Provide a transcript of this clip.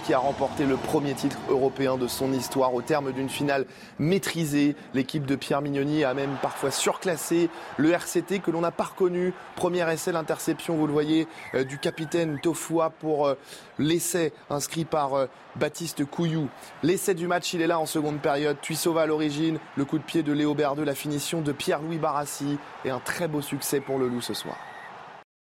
qui a remporté le premier titre européen de son histoire au terme d'une finale maîtrisée. L'équipe de Pierre Mignoni a même parfois surclassé le RCT que l'on n'a pas reconnu. Premier essai, l'interception, vous le voyez, euh, du capitaine Tofoua pour euh, l'essai inscrit par euh, Baptiste Couillou. L'essai du match, il est là en seconde période. Tuissova à l'origine, le coup de pied de Léo Berdeux, la finition de Pierre-Louis Barassi et un très beau succès pour le Loup ce soir.